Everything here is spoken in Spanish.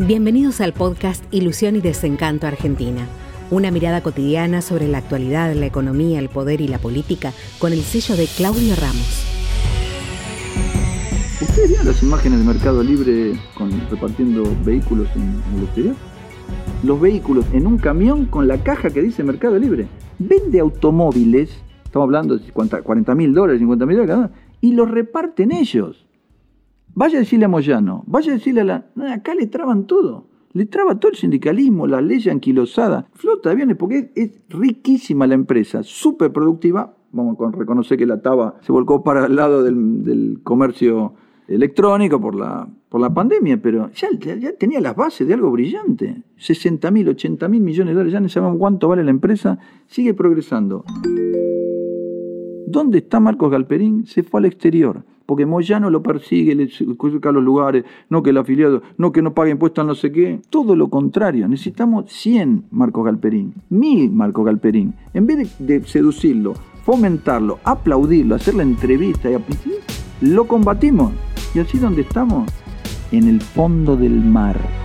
Bienvenidos al podcast Ilusión y Desencanto Argentina. Una mirada cotidiana sobre la actualidad, la economía, el poder y la política con el sello de Claudio Ramos. ¿Ustedes vieron las imágenes de Mercado Libre con, repartiendo vehículos en, en el exterior? Los vehículos en un camión con la caja que dice Mercado Libre. Vende automóviles, estamos hablando de 40 mil dólares, 50 mil dólares y los reparten ellos. Vaya a decirle a Moyano, vaya a decirle a la... acá le traban todo. Le traba todo el sindicalismo, la ley anquilosada, flota aviones, porque es, riquísima la empresa, súper productiva. Vamos a reconocer que la TABA se volcó para el lado del, comercio electrónico por la, pandemia, pero ya, ya, tenía las bases de algo brillante. 60 mil, 80 mil millones de dólares, ya no sabemos cuánto vale la empresa, sigue progresando. ¿Dónde está Marcos Galperín? Se fue al exterior porque Moyano lo persigue, le busca los lugares, no que el afiliado, no que no pague impuestos no sé qué. Todo lo contrario, necesitamos 100 Marcos Galperín, 1000 Marcos Galperín. En vez de, seducirlo, fomentarlo, aplaudirlo, hacer la entrevista y lo combatimos. Y así donde estamos, en el fondo del mar.